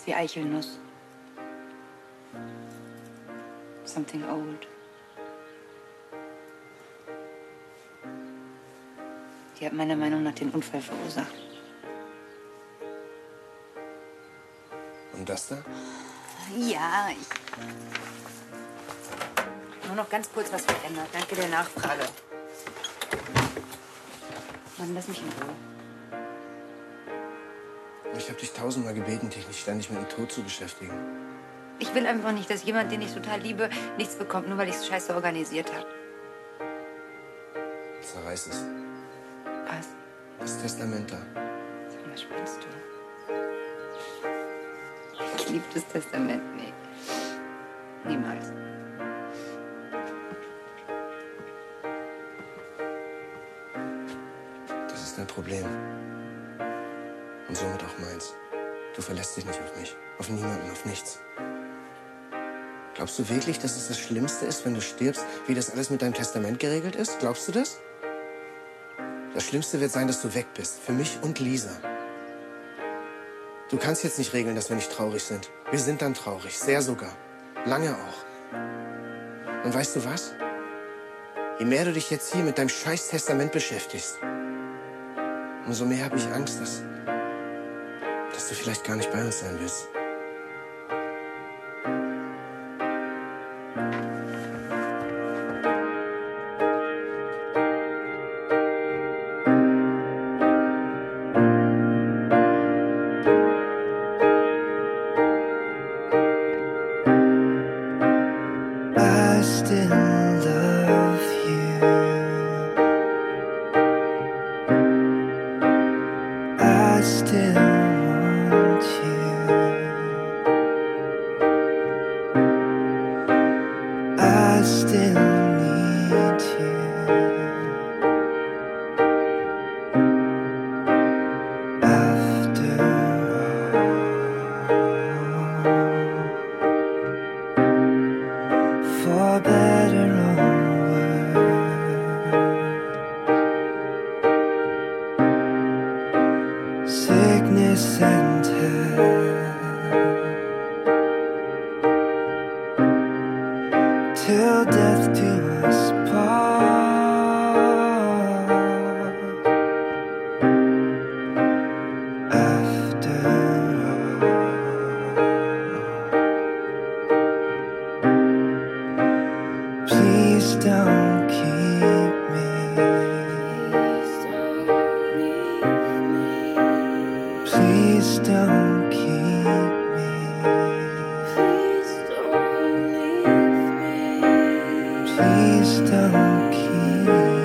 ist wie Eichelnuss. Something old. Die hat meiner Meinung nach den Unfall verursacht. Und das da? Ja, ich. Nur noch ganz kurz was verändert. Danke der Nachfrage. Mann, lass mich in Ruhe. Ich habe dich tausendmal gebeten, dich nicht ständig mit dem Tod zu beschäftigen. Ich will einfach nicht, dass jemand, den ich total liebe, nichts bekommt, nur weil ich es scheiße organisiert habe. Zerreiß es. Was? Das Testament da. Sag mal, spinnst du? Ich liebe das Testament nicht. Niemals. Das ist dein Problem. Somit auch meins. Du verlässt dich nicht auf mich. Auf niemanden, auf nichts. Glaubst du wirklich, dass es das Schlimmste ist, wenn du stirbst, wie das alles mit deinem Testament geregelt ist? Glaubst du das? Das Schlimmste wird sein, dass du weg bist. Für mich und Lisa. Du kannst jetzt nicht regeln, dass wir nicht traurig sind. Wir sind dann traurig. Sehr sogar. Lange auch. Und weißt du was? Je mehr du dich jetzt hier mit deinem scheiß Testament beschäftigst, umso mehr habe ich Angst, dass du vielleicht gar nicht bei uns sein willst. Please don't keep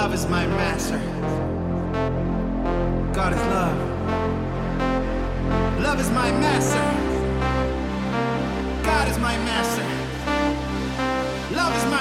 Love is my master. God is love. Love is my master. God is my master. Love is my